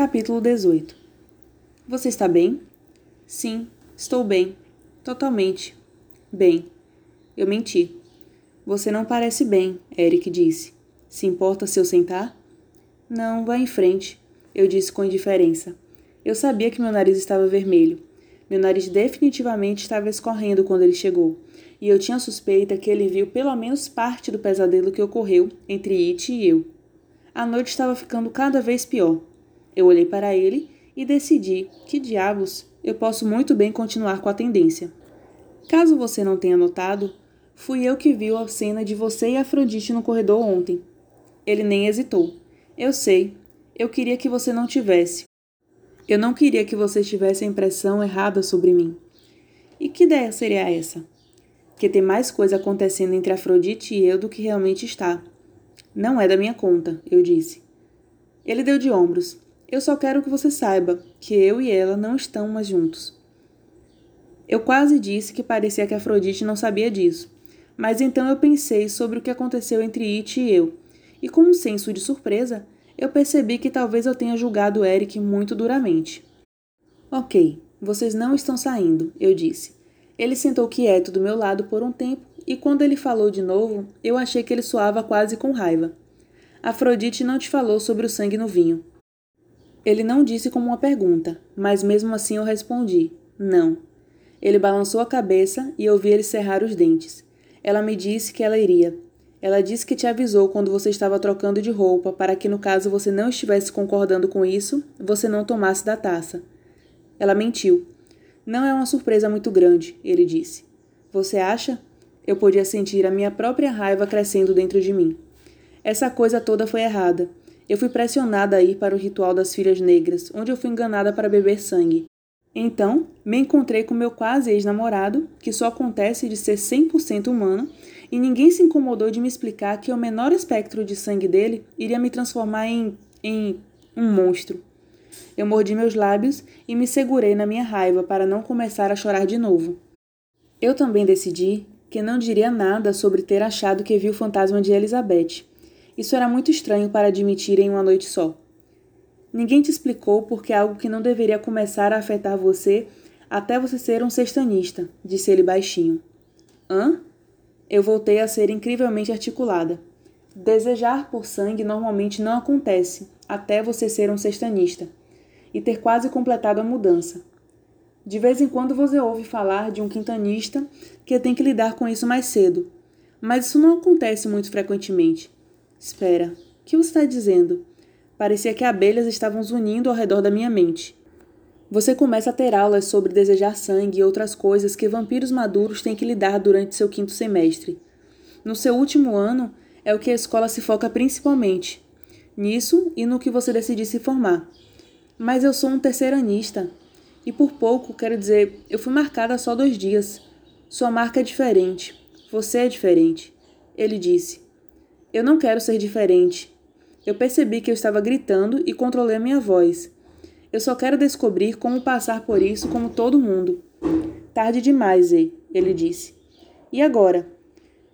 Capítulo 18 Você está bem? Sim, estou bem. Totalmente. Bem. Eu menti. Você não parece bem, Eric disse. Se importa se eu sentar? Não, vá em frente, eu disse com indiferença. Eu sabia que meu nariz estava vermelho. Meu nariz definitivamente estava escorrendo quando ele chegou, e eu tinha suspeita que ele viu pelo menos parte do pesadelo que ocorreu entre It e eu. A noite estava ficando cada vez pior. Eu olhei para ele e decidi que diabos eu posso muito bem continuar com a tendência. Caso você não tenha notado, fui eu que viu a cena de você e Afrodite no corredor ontem. Ele nem hesitou. Eu sei. Eu queria que você não tivesse. Eu não queria que você tivesse a impressão errada sobre mim. E que ideia seria essa? Que tem mais coisa acontecendo entre Afrodite e eu do que realmente está. Não é da minha conta, eu disse. Ele deu de ombros. Eu só quero que você saiba que eu e ela não estão mais juntos. Eu quase disse que parecia que Afrodite não sabia disso, mas então eu pensei sobre o que aconteceu entre It e eu, e com um senso de surpresa, eu percebi que talvez eu tenha julgado Eric muito duramente. Ok, vocês não estão saindo, eu disse. Ele sentou quieto do meu lado por um tempo e quando ele falou de novo, eu achei que ele soava quase com raiva. Afrodite não te falou sobre o sangue no vinho. Ele não disse como uma pergunta, mas mesmo assim eu respondi: Não. Ele balançou a cabeça e eu vi ele cerrar os dentes. Ela me disse que ela iria. Ela disse que te avisou quando você estava trocando de roupa para que, no caso você não estivesse concordando com isso, você não tomasse da taça. Ela mentiu. Não é uma surpresa muito grande, ele disse. Você acha? Eu podia sentir a minha própria raiva crescendo dentro de mim. Essa coisa toda foi errada. Eu fui pressionada a ir para o ritual das filhas negras, onde eu fui enganada para beber sangue. Então, me encontrei com meu quase ex-namorado, que só acontece de ser 100% humano, e ninguém se incomodou de me explicar que o menor espectro de sangue dele iria me transformar em. em. um monstro. Eu mordi meus lábios e me segurei na minha raiva para não começar a chorar de novo. Eu também decidi que não diria nada sobre ter achado que vi o fantasma de Elizabeth, isso era muito estranho para admitir em uma noite só. Ninguém te explicou porque é algo que não deveria começar a afetar você até você ser um sextanista, disse ele baixinho. Hã? Eu voltei a ser incrivelmente articulada. Desejar por sangue normalmente não acontece até você ser um sextanista e ter quase completado a mudança. De vez em quando você ouve falar de um quintanista que tem que lidar com isso mais cedo, mas isso não acontece muito frequentemente. Espera, o que você está dizendo? Parecia que abelhas estavam zunindo ao redor da minha mente. Você começa a ter aulas sobre desejar sangue e outras coisas que vampiros maduros têm que lidar durante seu quinto semestre. No seu último ano, é o que a escola se foca principalmente. Nisso e no que você decidir se formar. Mas eu sou um terceiranista. E por pouco, quero dizer, eu fui marcada só dois dias. Sua marca é diferente. Você é diferente. Ele disse. Eu não quero ser diferente. Eu percebi que eu estava gritando e controlei a minha voz. Eu só quero descobrir como passar por isso como todo mundo. Tarde demais, Zay, ele disse. E agora?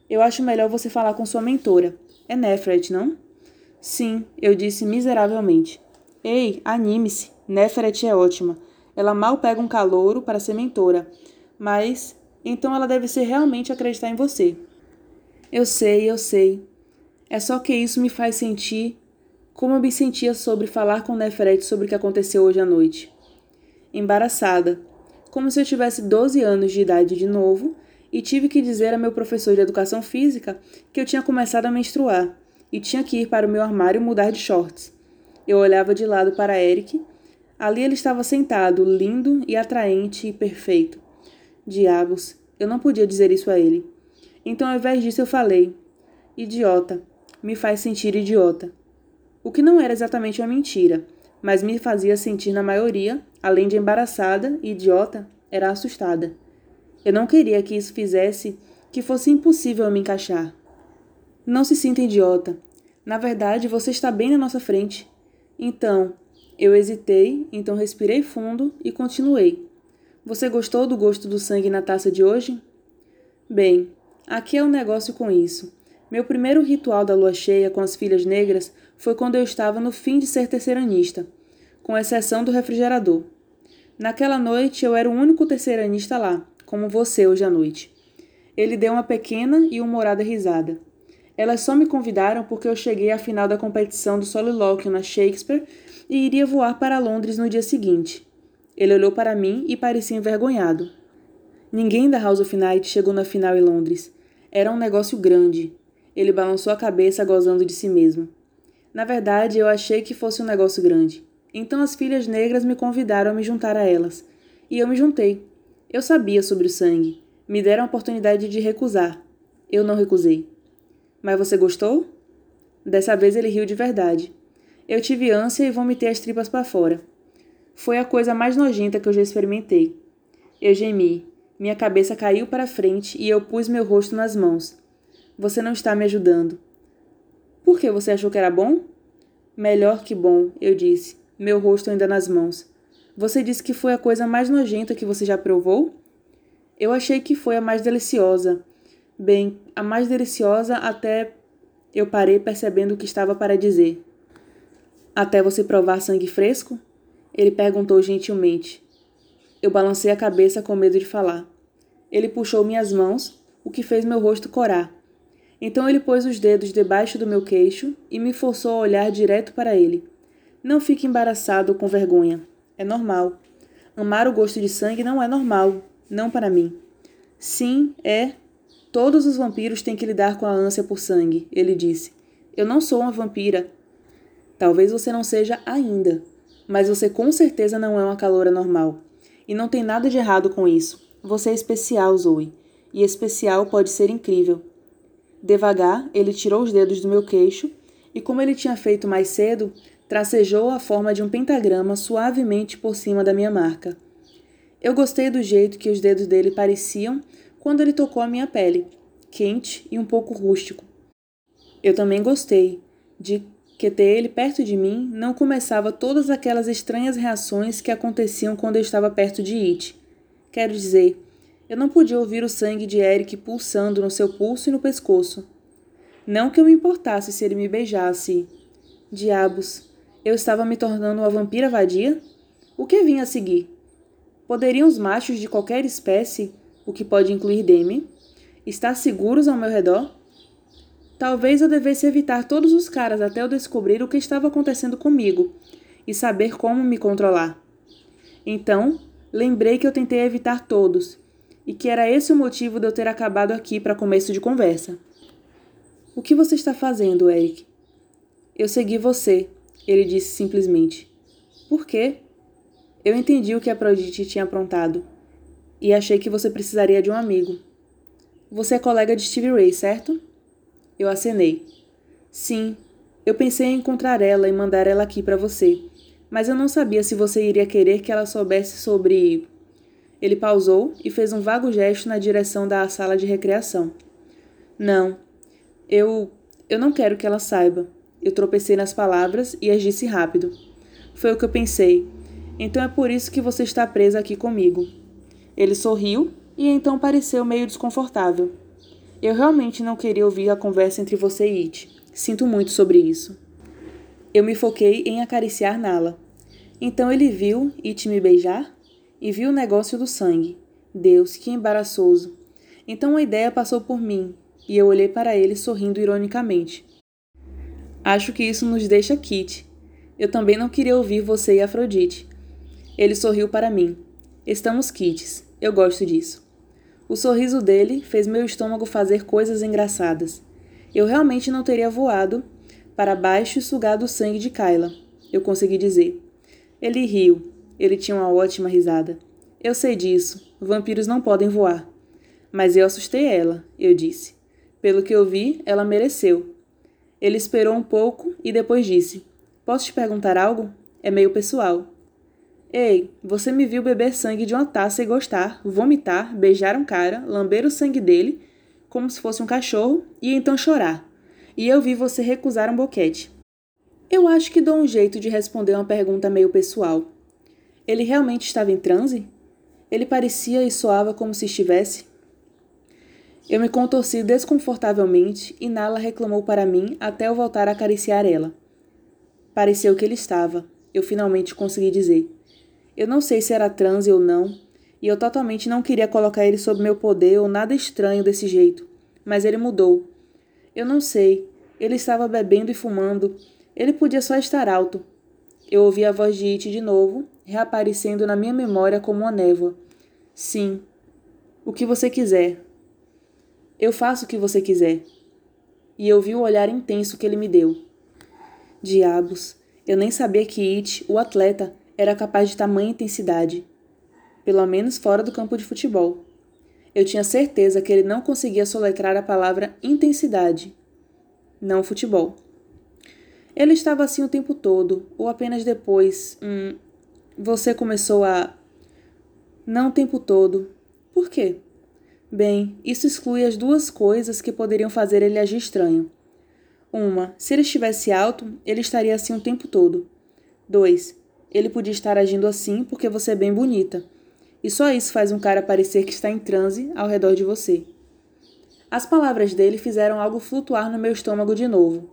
Eu acho melhor você falar com sua mentora. É Nefret, não? Sim, eu disse miseravelmente. Ei, anime-se. Nefret é ótima. Ela mal pega um calouro para ser mentora. Mas, então ela deve ser realmente acreditar em você. Eu sei, eu sei. É só que isso me faz sentir como eu me sentia sobre falar com Neferet sobre o que aconteceu hoje à noite. Embaraçada, como se eu tivesse 12 anos de idade de novo e tive que dizer a meu professor de educação física que eu tinha começado a menstruar e tinha que ir para o meu armário mudar de shorts. Eu olhava de lado para Eric. Ali ele estava sentado, lindo e atraente e perfeito. Diabos, eu não podia dizer isso a ele. Então, ao invés disso, eu falei: Idiota, me faz sentir idiota. O que não era exatamente uma mentira, mas me fazia sentir na maioria, além de embaraçada e idiota, era assustada. Eu não queria que isso fizesse que fosse impossível me encaixar. Não se sinta idiota. Na verdade, você está bem na nossa frente. Então, eu hesitei, então respirei fundo e continuei. Você gostou do gosto do sangue na taça de hoje? Bem, aqui é o um negócio com isso. Meu primeiro ritual da lua cheia com as filhas negras foi quando eu estava no fim de ser terceiranista. com exceção do refrigerador. Naquela noite eu era o único terceiranista lá, como você hoje à noite. Ele deu uma pequena e humorada risada. Elas só me convidaram porque eu cheguei à final da competição do solilóquio na Shakespeare e iria voar para Londres no dia seguinte. Ele olhou para mim e parecia envergonhado. Ninguém da House of Night chegou na final em Londres. Era um negócio grande. Ele balançou a cabeça gozando de si mesmo. Na verdade, eu achei que fosse um negócio grande. Então as filhas negras me convidaram a me juntar a elas. E eu me juntei. Eu sabia sobre o sangue. Me deram a oportunidade de recusar. Eu não recusei. Mas você gostou? Dessa vez ele riu de verdade. Eu tive ânsia e vomitei as tripas para fora. Foi a coisa mais nojenta que eu já experimentei. Eu gemi. Minha cabeça caiu para frente e eu pus meu rosto nas mãos. Você não está me ajudando. Por que você achou que era bom? Melhor que bom, eu disse meu rosto ainda nas mãos. Você disse que foi a coisa mais nojenta que você já provou? Eu achei que foi a mais deliciosa. Bem, a mais deliciosa até eu parei percebendo o que estava para dizer. Até você provar sangue fresco? Ele perguntou gentilmente. Eu balancei a cabeça com medo de falar. Ele puxou minhas mãos, o que fez meu rosto corar. Então ele pôs os dedos debaixo do meu queixo e me forçou a olhar direto para ele. Não fique embaraçado ou com vergonha. É normal. Amar o gosto de sangue não é normal, não para mim. Sim, é. Todos os vampiros têm que lidar com a ânsia por sangue, ele disse. Eu não sou uma vampira. Talvez você não seja ainda, mas você com certeza não é uma caloura normal. E não tem nada de errado com isso. Você é especial, Zoe. E especial pode ser incrível. Devagar, ele tirou os dedos do meu queixo e, como ele tinha feito mais cedo, tracejou a forma de um pentagrama suavemente por cima da minha marca. Eu gostei do jeito que os dedos dele pareciam quando ele tocou a minha pele, quente e um pouco rústico. Eu também gostei de que ter ele perto de mim não começava todas aquelas estranhas reações que aconteciam quando eu estava perto de It. Quero dizer, eu não podia ouvir o sangue de Eric pulsando no seu pulso e no pescoço. Não que eu me importasse se ele me beijasse. Diabos, eu estava me tornando uma vampira vadia? O que vinha a seguir? Poderiam os machos de qualquer espécie, o que pode incluir Demi, estar seguros ao meu redor? Talvez eu devesse evitar todos os caras até eu descobrir o que estava acontecendo comigo e saber como me controlar. Então, lembrei que eu tentei evitar todos e que era esse o motivo de eu ter acabado aqui para começo de conversa. O que você está fazendo, Eric? Eu segui você, ele disse simplesmente: Por quê? Eu entendi o que a Prodigy tinha aprontado e achei que você precisaria de um amigo. Você é colega de Stevie Ray, certo? Eu acenei. Sim, eu pensei em encontrar ela e mandar ela aqui para você, mas eu não sabia se você iria querer que ela soubesse sobre. Ele pausou e fez um vago gesto na direção da sala de recreação. Não, eu. Eu não quero que ela saiba. Eu tropecei nas palavras e as disse rápido. Foi o que eu pensei. Então é por isso que você está presa aqui comigo. Ele sorriu e então pareceu meio desconfortável. Eu realmente não queria ouvir a conversa entre você e It. Sinto muito sobre isso. Eu me foquei em acariciar Nala. Então ele viu It me beijar e viu o negócio do sangue. Deus, que embaraçoso. Então a ideia passou por mim e eu olhei para ele sorrindo ironicamente. Acho que isso nos deixa Kit. Eu também não queria ouvir você e Afrodite. Ele sorriu para mim. Estamos kits. Eu gosto disso. O sorriso dele fez meu estômago fazer coisas engraçadas. Eu realmente não teria voado para baixo e sugado o sangue de Kyla. Eu consegui dizer. Ele riu. Ele tinha uma ótima risada. Eu sei disso. Vampiros não podem voar. Mas eu assustei ela, eu disse. Pelo que eu vi, ela mereceu. Ele esperou um pouco e depois disse: Posso te perguntar algo? É meio pessoal. Ei, você me viu beber sangue de uma taça e gostar, vomitar, beijar um cara, lamber o sangue dele, como se fosse um cachorro, e então chorar. E eu vi você recusar um boquete. Eu acho que dou um jeito de responder uma pergunta meio pessoal. Ele realmente estava em transe? Ele parecia e soava como se estivesse. Eu me contorci desconfortavelmente e Nala reclamou para mim até eu voltar a acariciar ela. Pareceu que ele estava. eu finalmente consegui dizer. Eu não sei se era transe ou não, e eu totalmente não queria colocar ele sob meu poder ou nada estranho desse jeito, mas ele mudou. Eu não sei. Ele estava bebendo e fumando. Ele podia só estar alto. Eu ouvi a voz de It de novo, reaparecendo na minha memória como uma névoa. Sim. O que você quiser. Eu faço o que você quiser. E eu vi o olhar intenso que ele me deu. Diabos, eu nem sabia que It, o atleta, era capaz de tamanha intensidade. Pelo menos fora do campo de futebol. Eu tinha certeza que ele não conseguia soletrar a palavra intensidade. Não futebol. Ele estava assim o tempo todo, ou apenas depois. Hum, você começou a. Não o tempo todo. Por quê? Bem, isso exclui as duas coisas que poderiam fazer ele agir estranho. Uma, se ele estivesse alto, ele estaria assim o tempo todo. Dois, ele podia estar agindo assim porque você é bem bonita. E só isso faz um cara parecer que está em transe ao redor de você. As palavras dele fizeram algo flutuar no meu estômago de novo.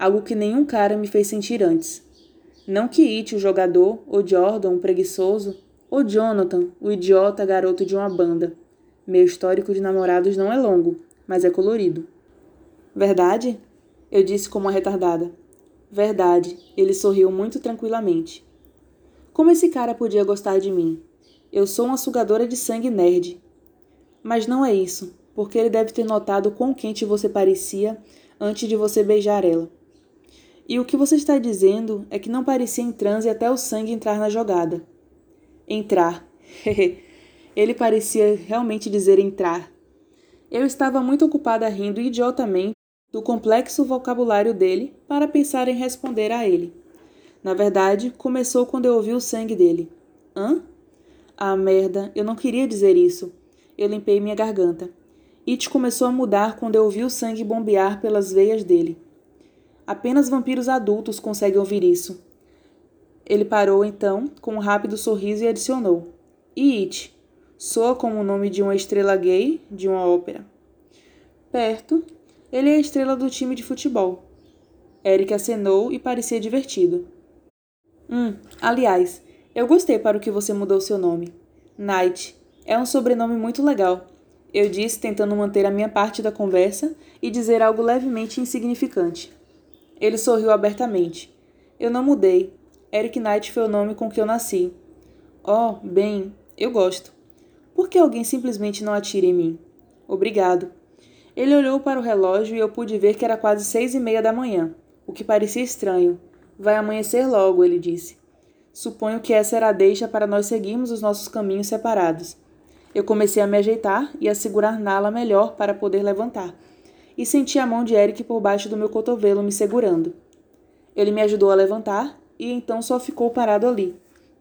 Algo que nenhum cara me fez sentir antes. Não que It, o jogador, ou Jordan, o preguiçoso, ou Jonathan, o idiota garoto de uma banda. Meu histórico de namorados não é longo, mas é colorido. Verdade? Eu disse como uma retardada. Verdade, ele sorriu muito tranquilamente. Como esse cara podia gostar de mim? Eu sou uma sugadora de sangue nerd. Mas não é isso, porque ele deve ter notado quão quente você parecia antes de você beijar ela. E o que você está dizendo é que não parecia em transe até o sangue entrar na jogada. Entrar. Ele parecia realmente dizer entrar. Eu estava muito ocupada rindo idiotamente do complexo vocabulário dele para pensar em responder a ele. Na verdade, começou quando eu ouvi o sangue dele. Hã? Ah, merda, eu não queria dizer isso. Eu limpei minha garganta. It começou a mudar quando eu ouvi o sangue bombear pelas veias dele. Apenas vampiros adultos conseguem ouvir isso. Ele parou então, com um rápido sorriso, e adicionou: E It? Soa como o nome de uma estrela gay de uma ópera. Perto, ele é a estrela do time de futebol. Eric acenou e parecia divertido. Hum, aliás, eu gostei para o que você mudou seu nome. Knight. É um sobrenome muito legal. Eu disse, tentando manter a minha parte da conversa e dizer algo levemente insignificante. Ele sorriu abertamente. Eu não mudei. Eric Knight foi o nome com que eu nasci. Oh, bem, eu gosto. Por que alguém simplesmente não atira em mim? Obrigado. Ele olhou para o relógio e eu pude ver que era quase seis e meia da manhã, o que parecia estranho. Vai amanhecer logo, ele disse. Suponho que essa era a deixa para nós seguirmos os nossos caminhos separados. Eu comecei a me ajeitar e a segurar Nala melhor para poder levantar, e senti a mão de Eric por baixo do meu cotovelo me segurando. Ele me ajudou a levantar e então só ficou parado ali,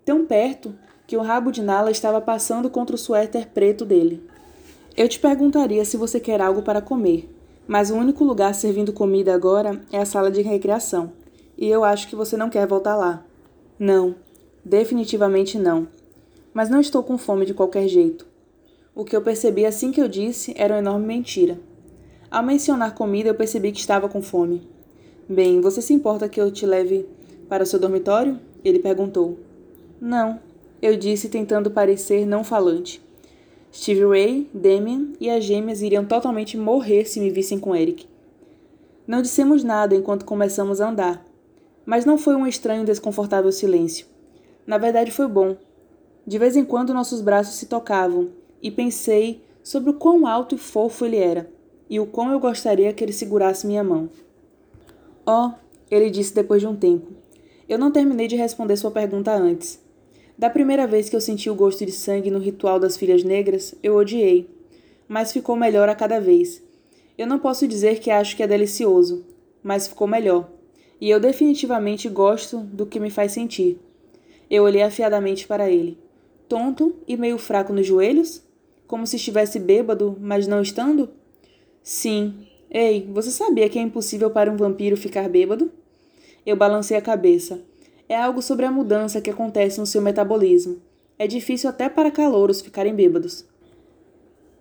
tão perto que o rabo de Nala estava passando contra o suéter preto dele. Eu te perguntaria se você quer algo para comer, mas o único lugar servindo comida agora é a sala de recreação, e eu acho que você não quer voltar lá. Não, definitivamente não. Mas não estou com fome de qualquer jeito. O que eu percebi assim que eu disse era uma enorme mentira. Ao mencionar comida, eu percebi que estava com fome. Bem, você se importa que eu te leve para o seu dormitório? Ele perguntou. Não, eu disse tentando parecer não falante. Steve Ray, Damien e as gêmeas iriam totalmente morrer se me vissem com Eric. Não dissemos nada enquanto começamos a andar, mas não foi um estranho e desconfortável silêncio. Na verdade, foi bom. De vez em quando nossos braços se tocavam e pensei sobre o quão alto e fofo ele era e o quão eu gostaria que ele segurasse minha mão. Oh, ele disse depois de um tempo. Eu não terminei de responder sua pergunta antes. Da primeira vez que eu senti o gosto de sangue no ritual das filhas negras, eu odiei, mas ficou melhor a cada vez. Eu não posso dizer que acho que é delicioso, mas ficou melhor. E eu definitivamente gosto do que me faz sentir. Eu olhei afiadamente para ele. Tonto e meio fraco nos joelhos? Como se estivesse bêbado, mas não estando? Sim. Ei, você sabia que é impossível para um vampiro ficar bêbado? Eu balancei a cabeça é algo sobre a mudança que acontece no seu metabolismo. É difícil até para calouros ficarem bêbados.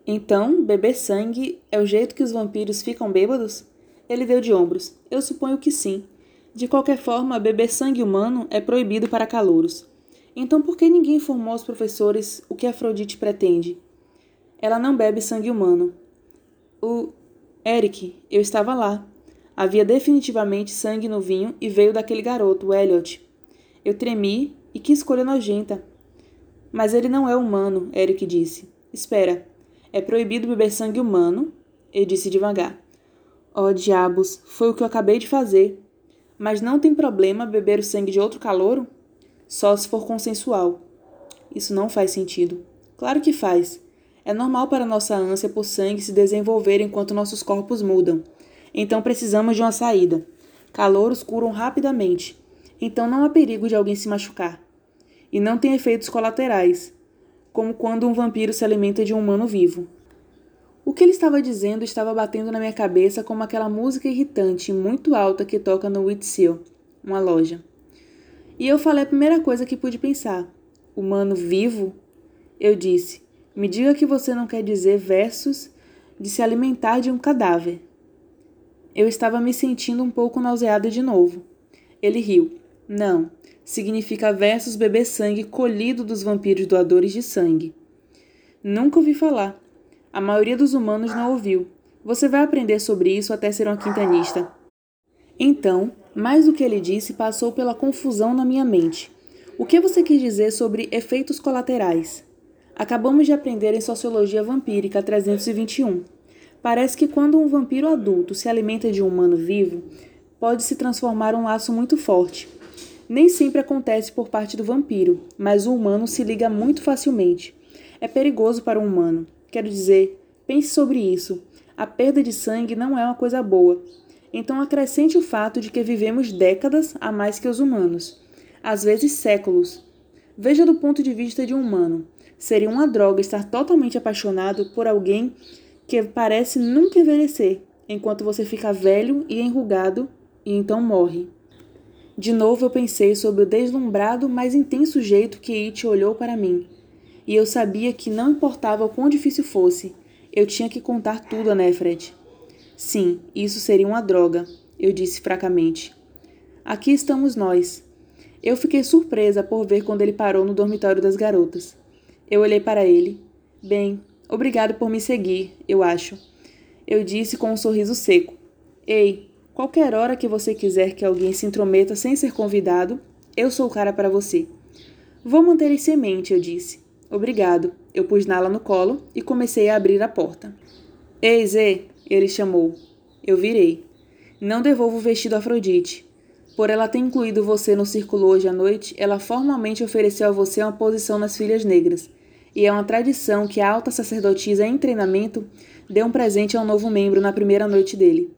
Então, beber sangue é o jeito que os vampiros ficam bêbados? Ele deu de ombros. Eu suponho que sim. De qualquer forma, beber sangue humano é proibido para calouros. Então por que ninguém informou aos professores o que Afrodite pretende? Ela não bebe sangue humano. O Eric, eu estava lá. Havia definitivamente sangue no vinho e veio daquele garoto, Elliot. Eu tremi e que escolha nojenta. Mas ele não é humano, Eric disse. Espera, é proibido beber sangue humano? Ele disse devagar. Oh, diabos, foi o que eu acabei de fazer. Mas não tem problema beber o sangue de outro calouro? Só se for consensual. Isso não faz sentido. Claro que faz. É normal para nossa ânsia por sangue se desenvolver enquanto nossos corpos mudam. Então precisamos de uma saída. Calouros curam rapidamente. Então não há perigo de alguém se machucar. E não tem efeitos colaterais, como quando um vampiro se alimenta de um humano vivo. O que ele estava dizendo estava batendo na minha cabeça como aquela música irritante muito alta que toca no Whitseal, uma loja. E eu falei a primeira coisa que pude pensar. Humano vivo? Eu disse: Me diga que você não quer dizer versos de se alimentar de um cadáver. Eu estava me sentindo um pouco nauseada de novo. Ele riu. Não, significa versus beber sangue colhido dos vampiros doadores de sangue. Nunca ouvi falar. A maioria dos humanos não ouviu. Você vai aprender sobre isso até ser uma quintanista. Então, mais do que ele disse passou pela confusão na minha mente. O que você quis dizer sobre efeitos colaterais? Acabamos de aprender em Sociologia Vampírica 321. Parece que quando um vampiro adulto se alimenta de um humano vivo, pode se transformar um laço muito forte. Nem sempre acontece por parte do vampiro, mas o humano se liga muito facilmente. É perigoso para um humano. Quero dizer, pense sobre isso. A perda de sangue não é uma coisa boa. Então acrescente o fato de que vivemos décadas a mais que os humanos, às vezes séculos. Veja do ponto de vista de um humano. Seria uma droga estar totalmente apaixonado por alguém que parece nunca envelhecer, enquanto você fica velho e enrugado e então morre. De novo eu pensei sobre o deslumbrado, mas intenso jeito que It olhou para mim e eu sabia que não importava o quão difícil fosse, eu tinha que contar tudo a Nefred. Sim, isso seria uma droga, eu disse fracamente. Aqui estamos nós. Eu fiquei surpresa por ver quando ele parou no dormitório das garotas. Eu olhei para ele. Bem, obrigado por me seguir, eu acho. Eu disse com um sorriso seco. Ei, qualquer hora que você quiser que alguém se intrometa sem ser convidado, eu sou o cara para você. Vou manter isso em mente, eu disse. Obrigado. Eu pus Nala no colo e comecei a abrir a porta. Ei, Zê, ele chamou. Eu virei. Não devolvo o vestido a Afrodite. Por ela ter incluído você no círculo hoje à noite, ela formalmente ofereceu a você uma posição nas filhas negras. E é uma tradição que a alta sacerdotisa em treinamento dê um presente a um novo membro na primeira noite dele.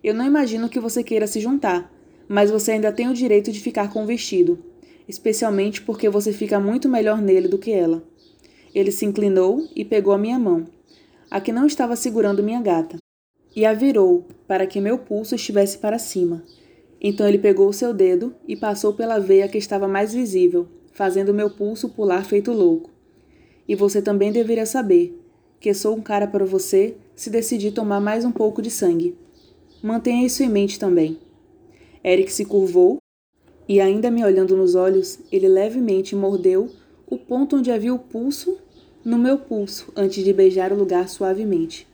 Eu não imagino que você queira se juntar, mas você ainda tem o direito de ficar com o vestido, especialmente porque você fica muito melhor nele do que ela. Ele se inclinou e pegou a minha mão, a que não estava segurando minha gata, e a virou para que meu pulso estivesse para cima. Então ele pegou o seu dedo e passou pela veia que estava mais visível, fazendo meu pulso pular feito louco. E você também deveria saber que sou um cara para você se decidir tomar mais um pouco de sangue. Mantenha isso em mente também. Eric se curvou e, ainda me olhando nos olhos, ele levemente mordeu o ponto onde havia o pulso no meu pulso antes de beijar o lugar suavemente.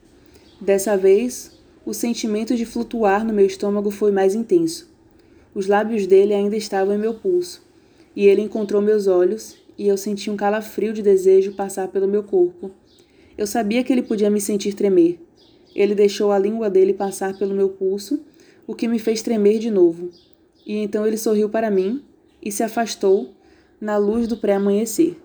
Dessa vez, o sentimento de flutuar no meu estômago foi mais intenso. Os lábios dele ainda estavam em meu pulso, e ele encontrou meus olhos, e eu senti um calafrio de desejo passar pelo meu corpo. Eu sabia que ele podia me sentir tremer. Ele deixou a língua dele passar pelo meu pulso, o que me fez tremer de novo. E então ele sorriu para mim e se afastou na luz do pré-amanhecer.